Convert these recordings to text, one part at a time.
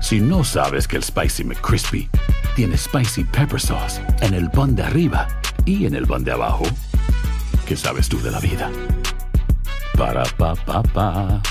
Si no sabes que el Spicy McCrispy tiene Spicy Pepper Sauce en el pan de arriba y en el pan de abajo, ¿qué sabes tú de la vida? Para, pa, pa, pa.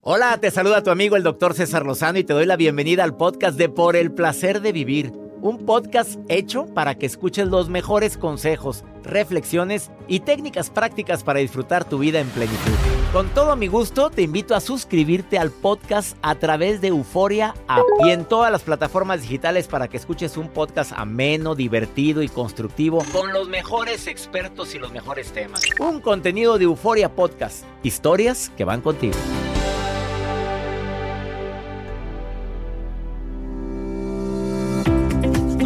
Hola, te saluda tu amigo el doctor César Lozano y te doy la bienvenida al podcast de Por el Placer de Vivir un podcast hecho para que escuches los mejores consejos, reflexiones y técnicas prácticas para disfrutar tu vida en plenitud. Con todo mi gusto, te invito a suscribirte al podcast a través de Euforia App y en todas las plataformas digitales para que escuches un podcast ameno, divertido y constructivo con los mejores expertos y los mejores temas. Un contenido de Euforia Podcast, historias que van contigo.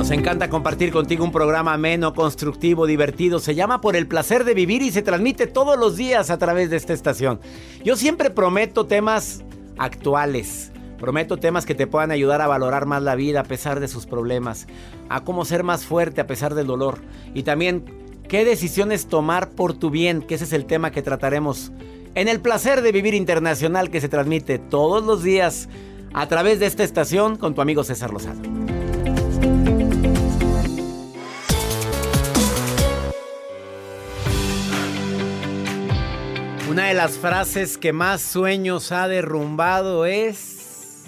Nos encanta compartir contigo un programa ameno, constructivo, divertido. Se llama Por el placer de vivir y se transmite todos los días a través de esta estación. Yo siempre prometo temas actuales. Prometo temas que te puedan ayudar a valorar más la vida a pesar de sus problemas, a cómo ser más fuerte a pesar del dolor y también qué decisiones tomar por tu bien, que ese es el tema que trataremos en el placer de vivir internacional que se transmite todos los días a través de esta estación con tu amigo César Lozano. Una de las frases que más sueños ha derrumbado es...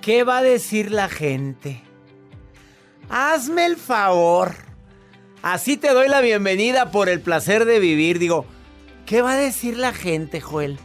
¿Qué va a decir la gente? Hazme el favor. Así te doy la bienvenida por el placer de vivir. Digo, ¿qué va a decir la gente, Joel?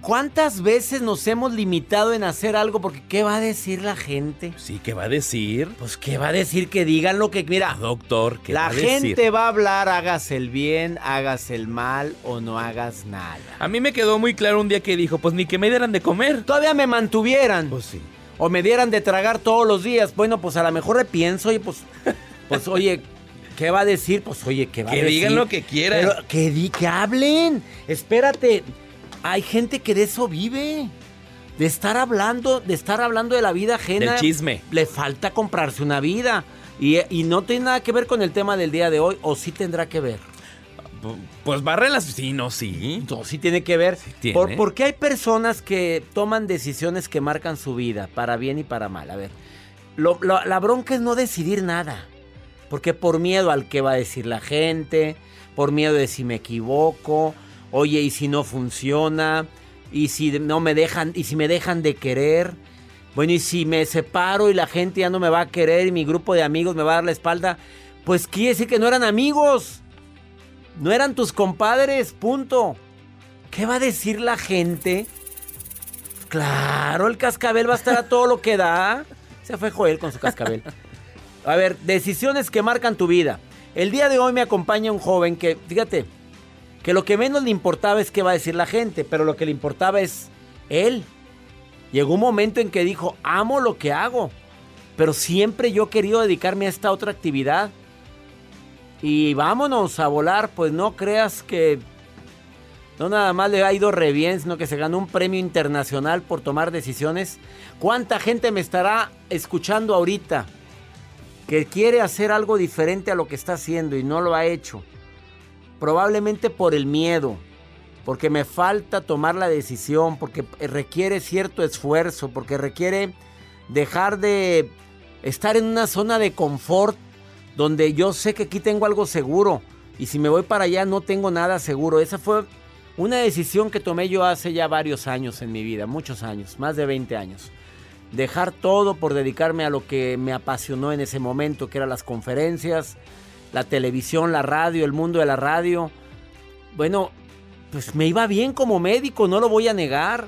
¿Cuántas veces nos hemos limitado en hacer algo porque qué va a decir la gente? Sí, ¿qué va a decir? Pues qué va a decir que digan lo que mira, doctor, ¿qué la va a decir? gente va a hablar, hagas el bien, hagas el mal o no hagas nada. A mí me quedó muy claro un día que dijo, pues ni que me dieran de comer. Todavía me mantuvieran. Pues sí. O me dieran de tragar todos los días. Bueno, pues a lo mejor le pienso, oye, pues, pues oye, ¿qué va a decir? Pues oye, ¿qué va Que a decir? digan lo que quieran. Pero que, di, que hablen. Espérate. Hay gente que de eso vive. De estar hablando, de estar hablando de la vida ajena. Del chisme. Le falta comprarse una vida. Y, y no tiene nada que ver con el tema del día de hoy. O sí tendrá que ver. Pues barre las... Sí, no, sí. No, sí tiene que ver. tiene. Por, porque hay personas que toman decisiones que marcan su vida, para bien y para mal. A ver, lo- lo- la bronca es no decidir nada. Porque por miedo al que va a decir la gente, por miedo de si me equivoco, oye, y si no funciona, y si no me dejan, y si me dejan de querer. Bueno, y si me separo y la gente ya no me va a querer y mi grupo de amigos me va a dar la espalda, pues quiere decir que no eran amigos. No eran tus compadres, punto. ¿Qué va a decir la gente? Claro, el cascabel va a estar a todo lo que da. Se fue Joel con su cascabel. A ver, decisiones que marcan tu vida. El día de hoy me acompaña un joven que, fíjate, que lo que menos le importaba es qué va a decir la gente, pero lo que le importaba es él. Llegó un momento en que dijo, amo lo que hago, pero siempre yo he querido dedicarme a esta otra actividad. Y vámonos a volar, pues no creas que no nada más le ha ido re bien, sino que se ganó un premio internacional por tomar decisiones. ¿Cuánta gente me estará escuchando ahorita que quiere hacer algo diferente a lo que está haciendo y no lo ha hecho? Probablemente por el miedo, porque me falta tomar la decisión, porque requiere cierto esfuerzo, porque requiere dejar de estar en una zona de confort donde yo sé que aquí tengo algo seguro y si me voy para allá no tengo nada seguro. Esa fue una decisión que tomé yo hace ya varios años en mi vida, muchos años, más de 20 años. Dejar todo por dedicarme a lo que me apasionó en ese momento, que eran las conferencias, la televisión, la radio, el mundo de la radio. Bueno, pues me iba bien como médico, no lo voy a negar.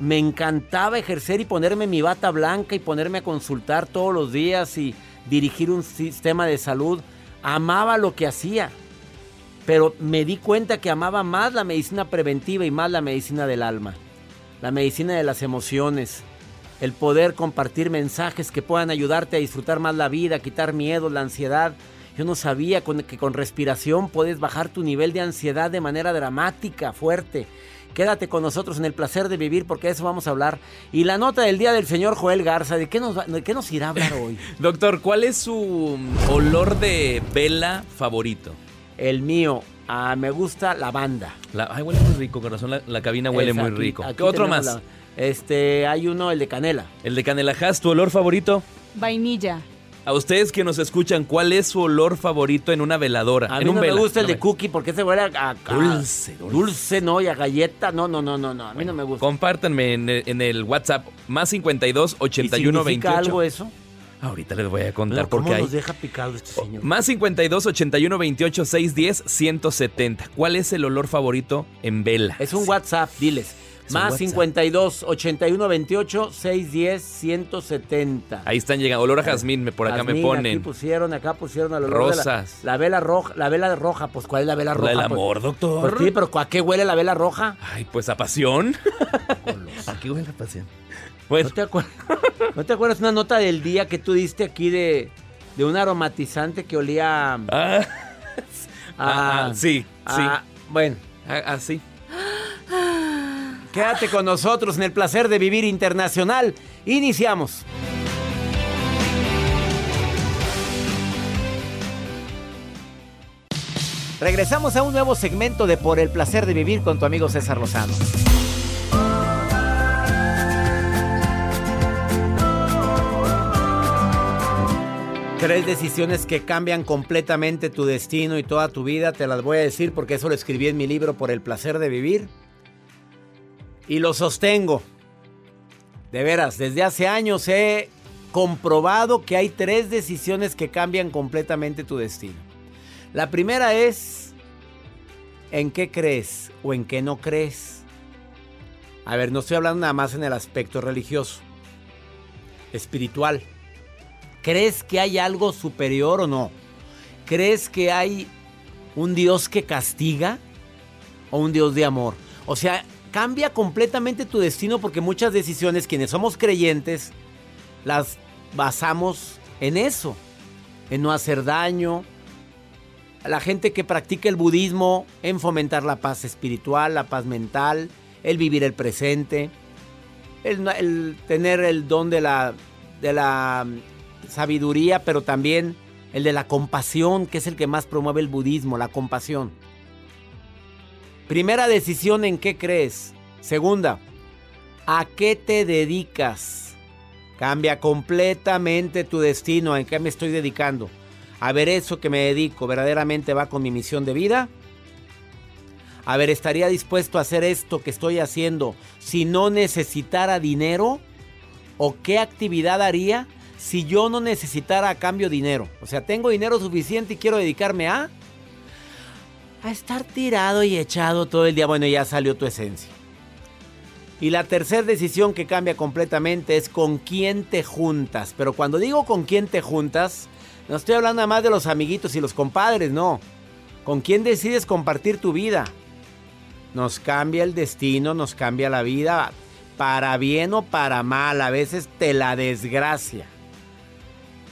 Me encantaba ejercer y ponerme mi bata blanca y ponerme a consultar todos los días y dirigir un sistema de salud. Amaba lo que hacía. Pero me di cuenta que amaba más la medicina preventiva y más la medicina del alma. La medicina de las emociones. El poder compartir mensajes que puedan ayudarte a disfrutar más la vida, quitar miedo, la ansiedad. Yo no sabía que con respiración puedes bajar tu nivel de ansiedad de manera dramática, fuerte. Quédate con nosotros en el placer de vivir porque de eso vamos a hablar. Y la nota del día del señor Joel Garza, ¿de qué nos, de qué nos irá a hablar hoy? Doctor, ¿cuál es su olor de vela favorito? El mío, ah, me gusta la banda. La, ay, huele muy rico, corazón. La, la cabina huele muy rico. ¿Qué otro más? este, hay uno, el de canela. El de canela. Has, ¿tu olor favorito? Vainilla. A ustedes que nos escuchan, ¿cuál es su olor favorito en una veladora? A en mí un no vela? me gusta el No de cookie porque ese huele a, a- Dulce, dulce. dulce, no, y a galleta. No, no, no, no, no. A mí no me gusta. Compártanme en el, en el WhatsApp más 52 ¿Y 81 significa 28. algo eso? Ahorita les voy a contar porque ¿Cómo hay. nos deja picado este señor? Más 52 81 28 610 170. ¿Cuál es el olor favorito en vela? Es un WhatsApp, diles. Más WhatsApp. 52 81 28 610 170. Ahí están llegando. Olor a jazmín, me- por acá me ponen. Aquí pusieron, acá pusieron el olor de la- Rosas. La, vela roja, la vela roja, pues ¿cuál es la vela roja? La del Pues- amor, doctor. Pues sí, pero ¿a qué huele la vela roja? Ay, pues a pasión. ¿A qué huele a pasión? Bueno, ¿No te, acuer- ¿No te acuerdas una nota del día que tú diste aquí de, de un aromatizante que olía a... ah, a- ah, sí, sí. a- bueno, Ah, ah, sí. Quédate con nosotros en el placer de vivir internacional. Iniciamos. Regresamos a un nuevo segmento de Por el placer de vivir con tu amigo César Lozano. Tres decisiones que cambian completamente tu destino y toda tu vida, te las voy a decir porque eso lo escribí en mi libro Por el placer de vivir. Y lo sostengo. De veras, desde hace años he comprobado que hay tres decisiones que cambian completamente tu destino. La primera es en qué crees o en qué no crees. A ver, no estoy hablando nada más en el aspecto religioso, espiritual. ¿Crees que hay algo superior o no? ¿Crees que hay un Dios que castiga o un Dios de amor? O sea, cambia completamente tu destino porque muchas decisiones, quienes somos creyentes, las basamos en eso, en no hacer daño. La gente que practica el budismo, en fomentar la paz espiritual, la paz mental, el vivir el presente, el, el tener el don de la, de la sabiduría, pero también el de la compasión, que es el que más promueve el budismo, la compasión. Primera decisión en qué crees. Segunda, ¿a qué te dedicas? Cambia completamente tu destino, ¿en qué me estoy dedicando? A ver, eso que me dedico, ¿verdaderamente va con mi misión de vida? A ver, ¿estaría dispuesto a hacer esto que estoy haciendo si no necesitara dinero? ¿O qué actividad haría si yo no necesitara a cambio dinero? O sea, tengo dinero suficiente y quiero dedicarme a... A estar tirado y echado todo el día. Bueno, ya salió tu esencia. Y la tercera decisión que cambia completamente es con quién te juntas. Pero cuando digo con quién te juntas, no estoy hablando nada más de los amiguitos y los compadres, no. Con quién decides compartir tu vida. Nos cambia el destino, nos cambia la vida, para bien o para mal, a veces te la desgracia.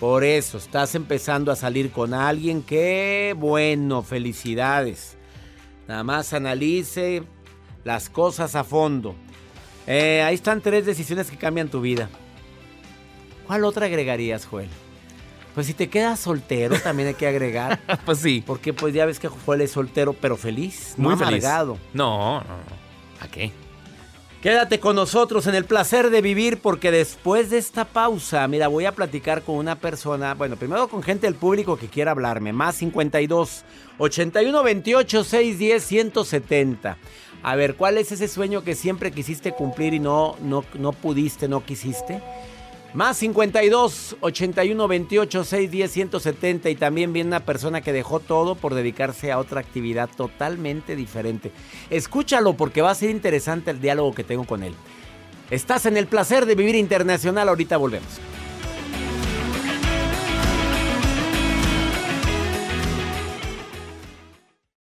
Por eso estás empezando a salir con alguien, qué bueno, felicidades. Nada más analice las cosas a fondo. Eh, ahí están tres decisiones que cambian tu vida. ¿Cuál otra agregarías, Joel? Pues si te quedas soltero, también hay que agregar. pues sí. Porque pues ya ves que Joel es soltero, pero feliz, no Muy feliz. amargado. No, no, no. ¿A qué? Quédate con nosotros en el placer de vivir porque después de esta pausa, mira, voy a platicar con una persona, bueno, primero con gente del público que quiera hablarme, más 52 81 28 610 170. A ver, ¿cuál es ese sueño que siempre quisiste cumplir y no no no pudiste, no quisiste? Más 52 81 28 610 170 y también viene una persona que dejó todo por dedicarse a otra actividad totalmente diferente. Escúchalo porque va a ser interesante el diálogo que tengo con él. Estás en el placer de vivir internacional, ahorita volvemos.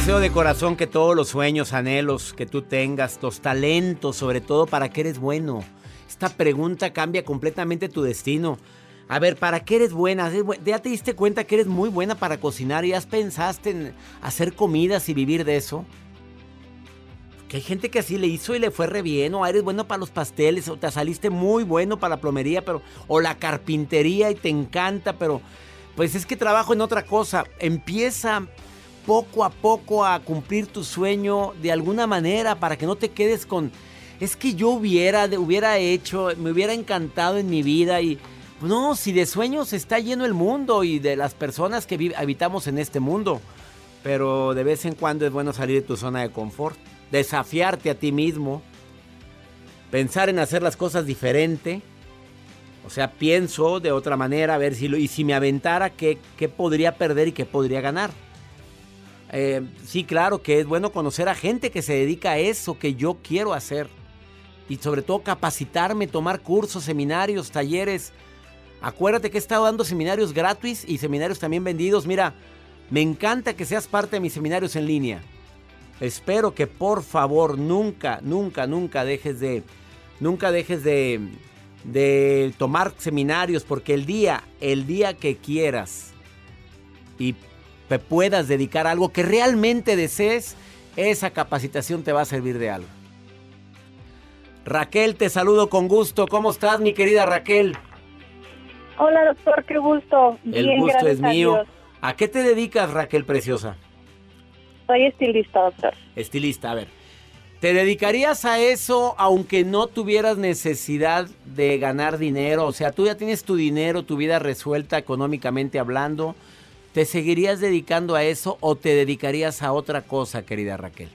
Deseo de corazón que todos los sueños, anhelos que tú tengas, los talentos, sobre todo para que eres bueno. Esta pregunta cambia completamente tu destino. A ver, ¿para qué eres buena? ¿Ya te diste cuenta que eres muy buena para cocinar y has pensaste en hacer comidas y vivir de eso? Que hay gente que así le hizo y le fue re bien, o eres bueno para los pasteles, o te saliste muy bueno para la plomería, pero, o la carpintería y te encanta, pero pues es que trabajo en otra cosa. Empieza poco a poco a cumplir tu sueño de alguna manera para que no te quedes con es que yo hubiera hubiera hecho, me hubiera encantado en mi vida y no, si de sueños está lleno el mundo y de las personas que habitamos en este mundo. Pero de vez en cuando es bueno salir de tu zona de confort, desafiarte a ti mismo, pensar en hacer las cosas diferente. O sea, pienso de otra manera, a ver si lo, y si me aventara, ¿qué, qué podría perder y qué podría ganar? Eh, sí, claro que es bueno conocer a gente que se dedica a eso que yo quiero hacer. Y sobre todo capacitarme, tomar cursos, seminarios, talleres. Acuérdate que he estado dando seminarios gratis y seminarios también vendidos. Mira, me encanta que seas parte de mis seminarios en línea. Espero que por favor nunca, nunca, nunca dejes de, nunca dejes de, de tomar seminarios porque el día, el día que quieras y puedas dedicar a algo que realmente desees, esa capacitación te va a servir de algo. Raquel, te saludo con gusto. ¿Cómo estás, mi querida Raquel? Hola, doctor, qué gusto. El gusto es mío. A, qué te dedicas, Raquel Preciosa? Soy estilista, doctor. Estilista, a ver. ¿Te dedicarías a eso aunque no tuvieras necesidad de ganar dinero? O sea, tú ya tienes tu dinero, tu vida resuelta económicamente hablando. ¿Te seguirías dedicando a eso o te dedicarías a otra cosa, querida Raquel?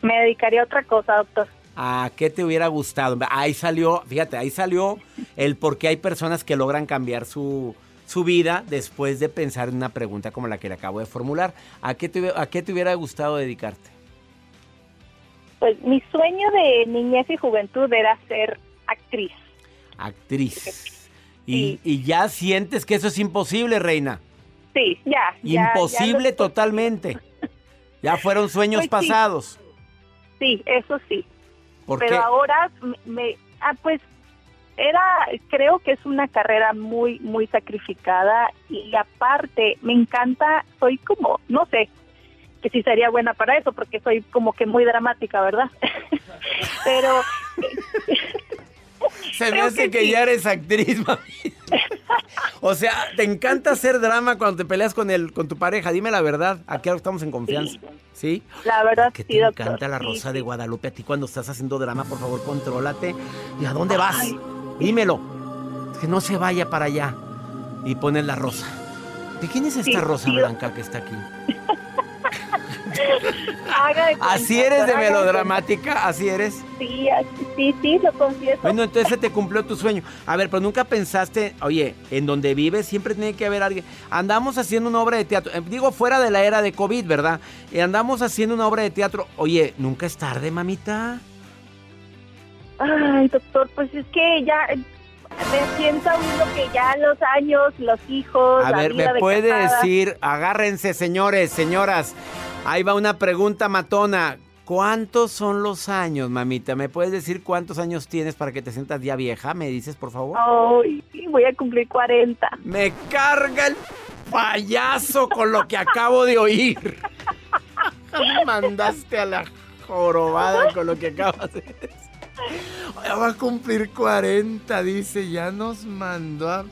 Me dedicaría a otra cosa, doctor. ¿A qué te hubiera gustado? Ahí salió, fíjate, ahí salió el por qué hay personas que logran cambiar su, su vida después de pensar en una pregunta como la que le acabo de formular. ¿A qué te, a qué te hubiera gustado dedicarte? Pues mi sueño de niñez y juventud era ser actriz. Actriz. Y, y ya sientes que eso es imposible, reina. Sí, ya. Imposible totalmente. Ya fueron sueños pues pasados. Sí. eso sí. Pero ahora me, ah, pues era, creo que es una carrera muy, muy sacrificada y aparte me encanta, soy como, no sé, que sí sería buena para eso porque soy como que muy dramática, ¿verdad? Pero Se me hace que, ya eres actriz, mami. O sea, te encanta hacer drama cuando te peleas con el, con tu pareja. Dime la verdad. Aquí estamos en confianza. ¿Sí? La verdad que te encanta la rosa de Guadalupe. A ti cuando estás haciendo drama, por favor, contrólate. ¿Y a dónde vas? Dímelo. Que no se vaya para allá. Y pones la rosa. ¿De quién es esta rosa blanca que está aquí? ¿Así eres de melodramática? ¿Así eres? Sí, sí, sí, lo confieso. Bueno, entonces te cumplió tu sueño. A ver, pero nunca pensaste, oye, en donde vives siempre tiene que haber alguien. Andamos haciendo una obra de teatro, eh, digo fuera de la era de COVID, ¿verdad? Y andamos haciendo una obra de teatro. Oye, ¿nunca es tarde, mamita? Ay, doctor, pues es que ya eh, me siento uno que ya los años, los hijos. A ver, ¿me puede decir, agárrense, señores, señoras, Ahí va una pregunta matona. ¿Cuántos son los años, mamita? ¿Me puedes decir cuántos años tienes para que te sientas ya vieja? ¿Me dices, por favor? Ay, voy a cumplir 40. Me carga el payaso con lo que acabo de oír. Me mandaste a la jorobada con lo que acabas de decir. Ya va a cumplir 40, dice, ya nos mandó a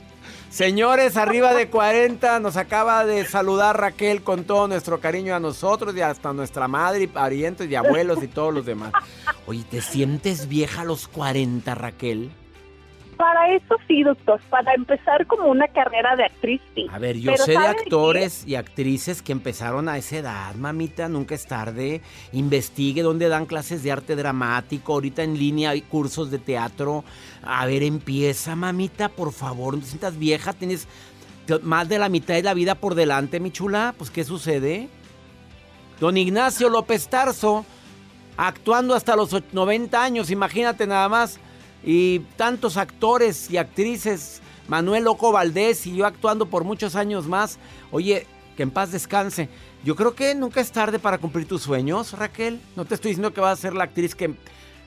Señores, arriba de 40, nos acaba de saludar Raquel con todo nuestro cariño a nosotros y hasta nuestra madre y parientes y abuelos y todos los demás. Oye, ¿te sientes vieja a los 40, Raquel? Para eso sí, doctor, para empezar como una carrera de actriz, sí. A ver, yo sé de actores y actrices que empezaron a esa edad, mamita, nunca es tarde. Investigue dónde dan clases de arte dramático, ahorita en línea hay cursos de teatro. A ver, empieza, mamita, por favor, no te sientas vieja, tienes más de la mitad de la vida por delante, mi chula. Pues, ¿qué sucede? Don Ignacio López Tarso, actuando hasta los 90 años, imagínate nada más y tantos actores y actrices, Manuel Loco Valdés y yo actuando por muchos años más. Oye, que en paz descanse. Yo creo que nunca es tarde para cumplir tus sueños, Raquel. No te estoy diciendo que vas a ser la actriz que,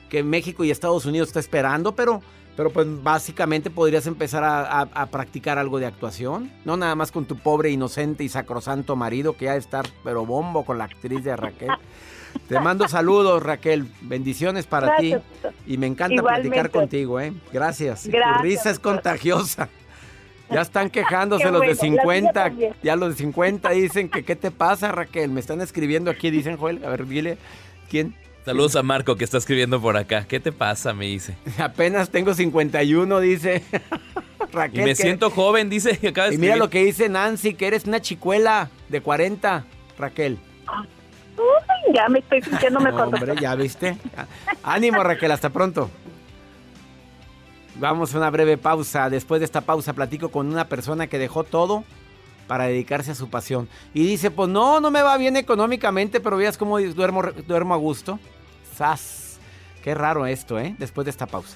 que México y Estados Unidos está esperando, pero, pero pues básicamente podrías empezar a, a, practicar algo de actuación. No nada más con tu pobre, inocente y sacrosanto marido que ya estar pero bombo con la actriz de Raquel. Te mando saludos, Raquel. Bendiciones para ti. Y me encanta platicar contigo, ¿eh? Gracias. Tu risa es contagiosa. Ya están quejándose los de 50. Ya los de 50 dicen que ¿qué te pasa, Raquel? Me están escribiendo aquí, dicen Joel. A ver, dile, ¿quién? Saludos a Marco que está escribiendo por acá. ¿Qué te pasa? Me dice. Apenas tengo 51, dice. Raquel. Y me siento joven, dice. y mira lo que dice Nancy, que eres una chicuela de 40, Raquel ya me estoy sintiendo mejor. Ya viste. Ánimo, Raquel, hasta pronto. Vamos a una breve pausa. Después de esta pausa platico con una persona que dejó todo para dedicarse a su pasión. Y dice, pues no, no me va bien económicamente, pero veas cómo duermo, duermo a gusto. ¡Sas! Qué raro esto, ¿eh? Después de esta pausa.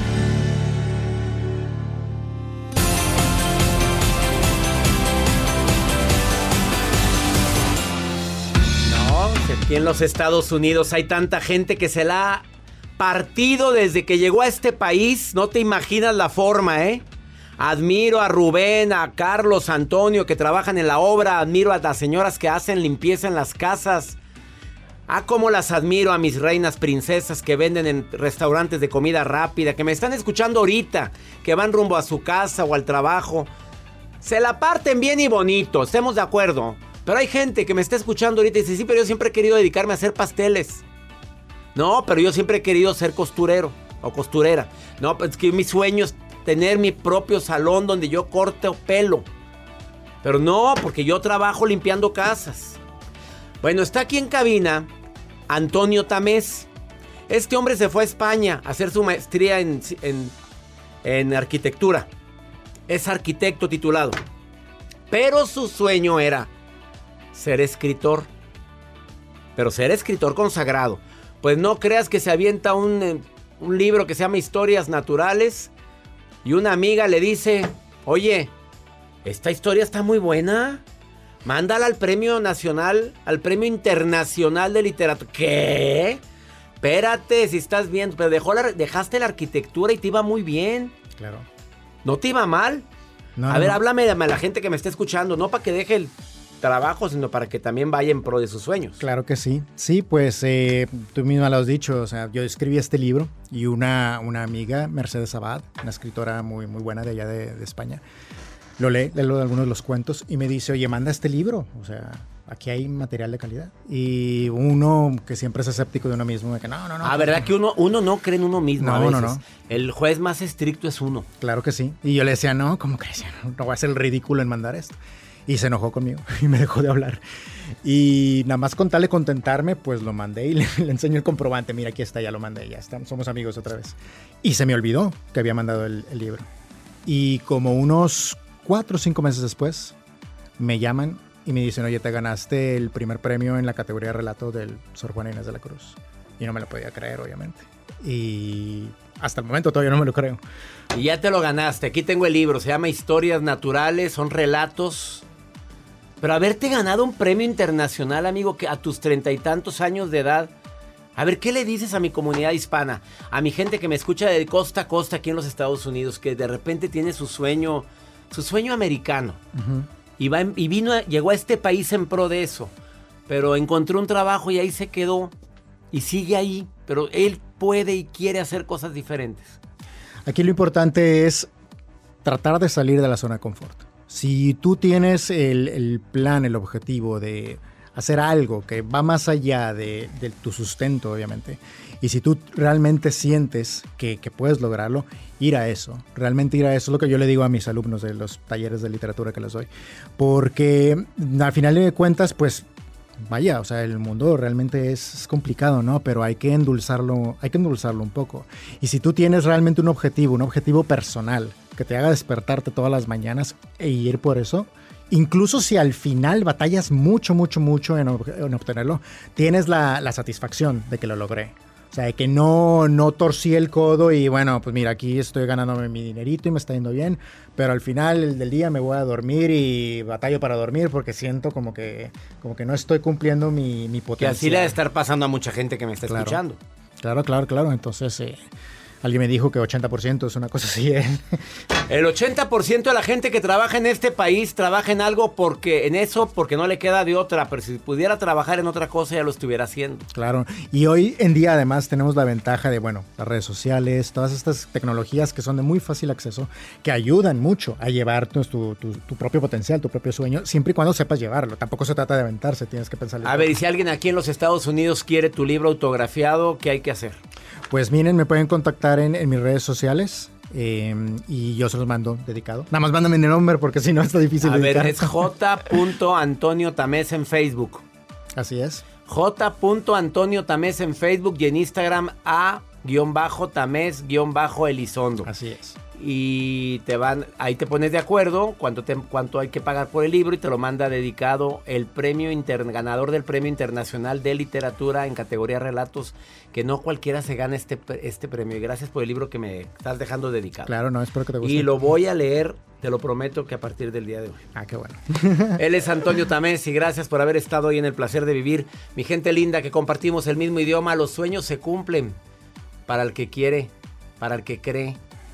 Aquí en los Estados Unidos hay tanta gente que se la ha partido desde que llegó a este país. No te imaginas la forma, ¿eh? Admiro a Rubén, a Carlos, Antonio que trabajan en la obra. Admiro a las señoras que hacen limpieza en las casas. Ah, cómo las admiro a mis reinas princesas que venden en restaurantes de comida rápida, que me están escuchando ahorita, que van rumbo a su casa o al trabajo. Se la parten bien y bonito, estemos de acuerdo. Pero hay gente que me está escuchando ahorita y dice, sí, pero yo siempre he querido dedicarme a hacer pasteles. No, pero yo siempre he querido ser costurero o costurera. No, pues que mi sueño es tener mi propio salón donde yo corte pelo. Pero no, porque yo trabajo limpiando casas. Bueno, está aquí en cabina Antonio Tamés. Este hombre se fue a España a hacer su maestría en, en, en arquitectura. Es arquitecto titulado. Pero su sueño era ser escritor. Pero ser escritor consagrado. Pues no creas que se avienta un, eh, un libro que se llama Historias Naturales y una amiga le dice, oye, esta historia está muy buena. Mándala al premio nacional, al premio internacional de literatura. ¿Qué? Espérate, si estás bien. Pero dejó la, dejaste la arquitectura y te iba muy bien. Claro. ¿No te iba mal? a ver, háblame a la gente que me está escuchando, no para que deje el trabajo, sino para que también vaya en pro de sus sueños. Claro que sí. Sí, pues eh, tú misma lo has dicho. O sea, yo escribí este libro y una, una amiga, Mercedes Abad, una escritora muy, muy buena de allá de, España, lo lee, lee algunos de los cuentos y me dice, oye, manda este libro. O sea, aquí hay material de calidad. Y uno que siempre es escéptico de uno mismo, de que no, no, no. Ah, ¿verdad que uno, uno no cree en uno mismo? No, no, no. El juez más estricto es uno. Claro que sí. Y yo le decía, no, ¿cómo decía? No, voy a el ridículo en mandar esto. Y se enojó conmigo y me dejó de hablar. Y nada más con tal de contentarme, pues lo mandé y le, enseño el comprobante. Mira, aquí está, ya lo mandé, ya está. Somos amigos otra vez. Y se me olvidó que había mandado el, el libro. Y como unos cuatro o cinco meses después, me llaman y me dicen, oye, te ganaste el primer premio en la categoría relato del Sor Juana Inés de la Cruz. Y no me lo podía creer, obviamente. Y hasta el momento todavía no me lo creo. Y ya te lo ganaste. Aquí tengo el libro. Se llama Historias Naturales. Son relatos. Pero haberte ganado un premio internacional, amigo, que a tus treinta y tantos años de edad. A ver, ¿qué le dices a mi comunidad hispana? A mi gente que me escucha de costa a costa aquí en los Estados Unidos, que de repente tiene su sueño, su sueño americano. Y, vino, llegó a este país en pro de eso. Pero encontró un trabajo y ahí se quedó. Y sigue ahí. Pero él puede y quiere hacer cosas diferentes. Aquí lo importante es tratar de salir de la zona de confort. Si tú tienes el, plan, el objetivo de hacer algo que va más allá de, tu sustento, obviamente, y si tú realmente sientes que, que, puedes lograrlo, ir a eso, realmente ir a eso es lo que yo le digo a mis alumnos de los talleres de literatura que les doy. Porque al final de cuentas, pues vaya, o sea, el mundo realmente es, complicado, ¿no? Pero hay que endulzarlo, hay que endulzarlo un poco. Y si tú tienes realmente un objetivo, un objetivo personal, que te haga despertarte todas las mañanas e ir por eso, incluso si al final batallas mucho, mucho, mucho en, obtenerlo, tienes la, la satisfacción de que lo logré. O sea, que no, no torcí el codo y bueno, pues mira, aquí estoy ganándome mi dinerito y me está yendo bien, pero al final del día me voy a dormir y batallo para dormir porque siento como que, como que no estoy cumpliendo mi, mi potencial. Que así le debe estar pasando a mucha gente que me está escuchando. Claro, claro, claro. Entonces, eh, Alguien me dijo que 80% es una cosa así. ¿eh? El 80% de la gente que trabaja en este país trabaja en algo porque en eso porque no le queda de otra, pero si pudiera trabajar en otra cosa ya lo estuviera haciendo. Claro, y hoy en día además tenemos la ventaja de, bueno, las redes sociales, todas estas tecnologías que son de muy fácil acceso, que ayudan mucho a llevar tu, tu, tu propio potencial, tu propio sueño, siempre y cuando sepas llevarlo. Tampoco se trata de aventarse, tienes que pensar. A ver, y si alguien aquí en los Estados Unidos quiere tu libro autografiado, ¿qué hay que hacer? Pues miren, me pueden contactar en, mis redes sociales. Eh, y yo se los mando dedicado. Nada más mándame mi nombre porque si no está difícil. A ver, es J. Antonio Tamés en Facebook. Así es. J. Antonio Tamés en Facebook y en Instagram A-Tamés-Elizondo. Así es y te van, ahí te pones de acuerdo cuánto, cuánto hay que pagar por el libro y te lo manda dedicado el premio inter, ganador del premio internacional de literatura en categoría relatos, que no cualquiera se gana este, este premio. Y gracias por el libro que me estás dejando dedicado. Claro, no, espero que te guste. Y lo voy a leer, te lo prometo que a partir del día de hoy. Ah, qué bueno. Él es Antonio Tamés y gracias por haber estado hoy en el placer de vivir. Mi gente linda que compartimos el mismo idioma, los sueños se cumplen para el que quiere, para el que cree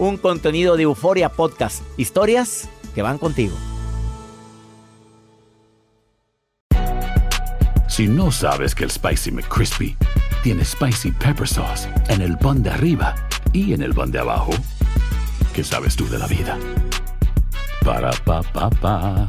un contenido de Euforia Podcast. Historias que van contigo. Si no sabes que el Spicy McCrispy tiene Spicy Pepper Sauce en el pan de arriba y en el pan de abajo, ¿qué sabes tú de la vida? Para, pa, pa, pa.